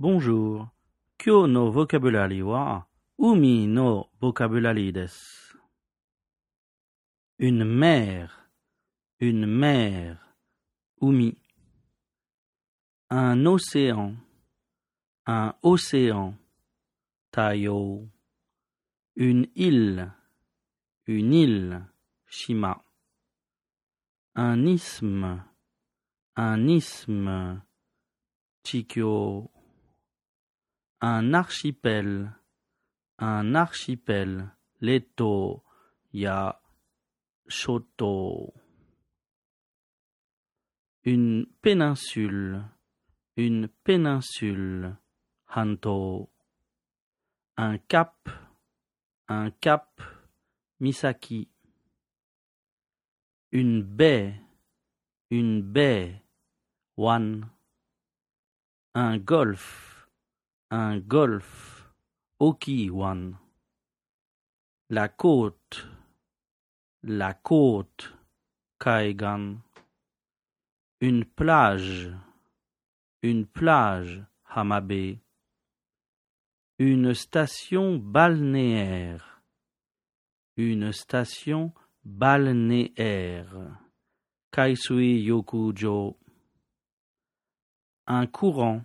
Bonjour. Kyo no vocabulary wa umi no vocabulary desu. Une mer, une mer, umi. Un océan, un océan, tayo. Une île, une île, shima. Un isthme, un isthme, chikyo. Un archipel, un archipel, leto, ya, shoto. Une péninsule, une péninsule, hanto. Un cap, un cap, misaki. Une baie, une baie, one. Un golfe, un golfe, oki-one. La côte, la côte, kaigan. Une plage, une plage, hamabe. Une station balnéaire, une station balnéaire, kaisui yokujo. Un courant,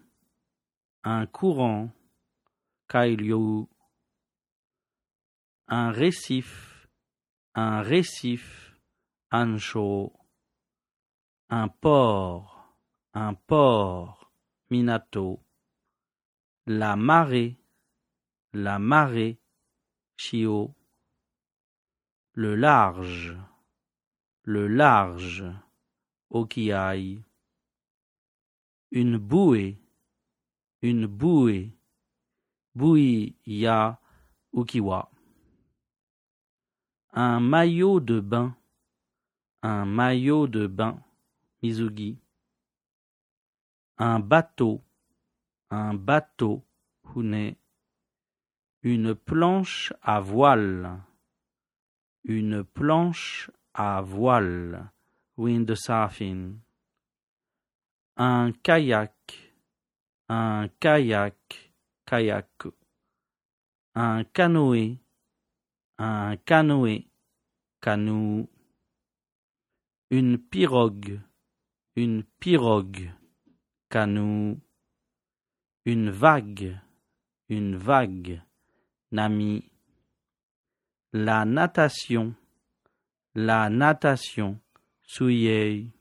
un courant, kairyu. Un récif, un récif, ansho. Un port, un port, minato. La marée, la marée, shio. Le large, le large, okiai. Une bouée, une bouée, bouille ya ukiwa. Un maillot de bain, un maillot de bain, mizugi. Un bateau, un bateau, hune. Une planche à voile, une planche à voile, windsurfing. Un kayak, un kayak, kayak. Un canoë, un canoë, canoë. Une pirogue, une pirogue, canoë. Une vague, une vague, nami. La natation, la natation, suyei.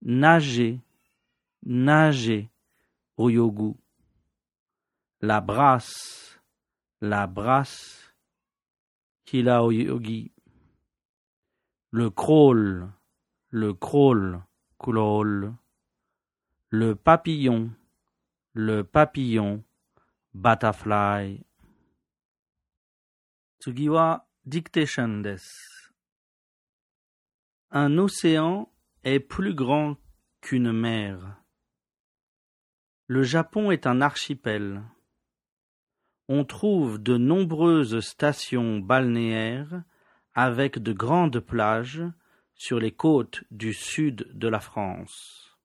Nager, nager, oyogu. La brasse, la brasse, Kilaoyogi. Le crawl, le crawl, kulol. Le papillon, le papillon, butterfly. Tsugiwa dictation desu. Un océan est plus grand qu'une mer. Le Japon est un archipel. On trouve de nombreuses stations balnéaires avec de grandes plages sur les côtes du sud de la France.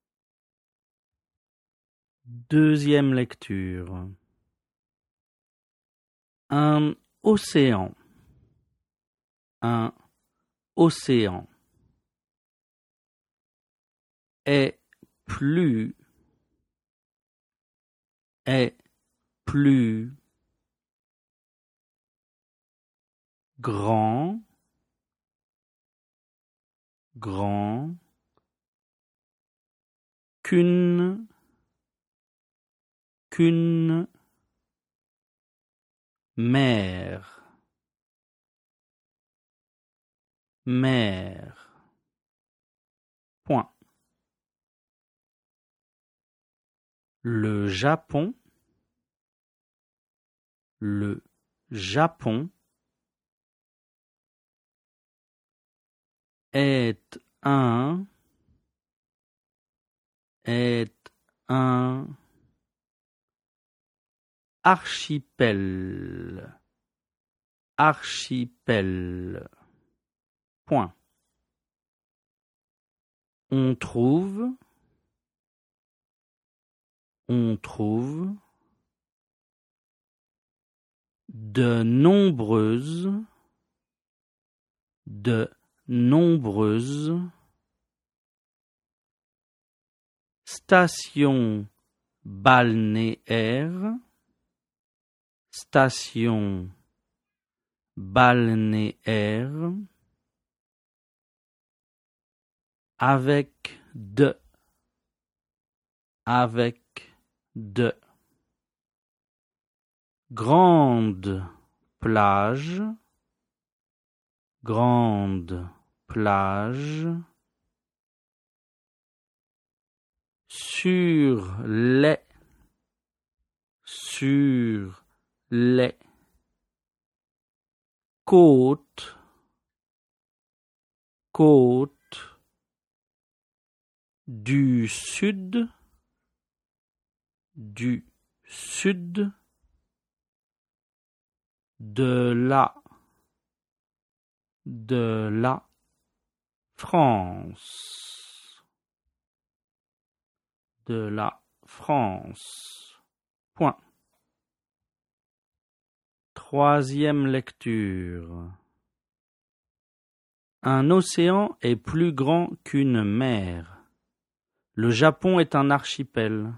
Deuxième lecture. Un océan. Un océan est plus est plus grand grand qu'une qu'une mère. Mère. Point. Le Japon le Japon est un est un archipel. Archipel. Point. On trouve on trouve de nombreuses, de nombreuses stations balnéaires, stations balnéaires avec de avec de grandes plages grandes plages sur les. Sur les. Côtes côtes du sud. Du sud de la de la France. De la France. Point. Troisième lecture. Un océan est plus grand qu'une mer. Le Japon est un archipel.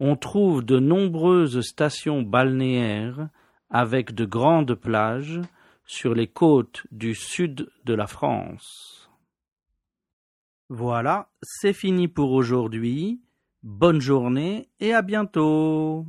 On trouve de nombreuses stations balnéaires avec de grandes plages sur les côtes du sud de la France. Voilà, c'est fini pour aujourd'hui. Bonne journée et à bientôt.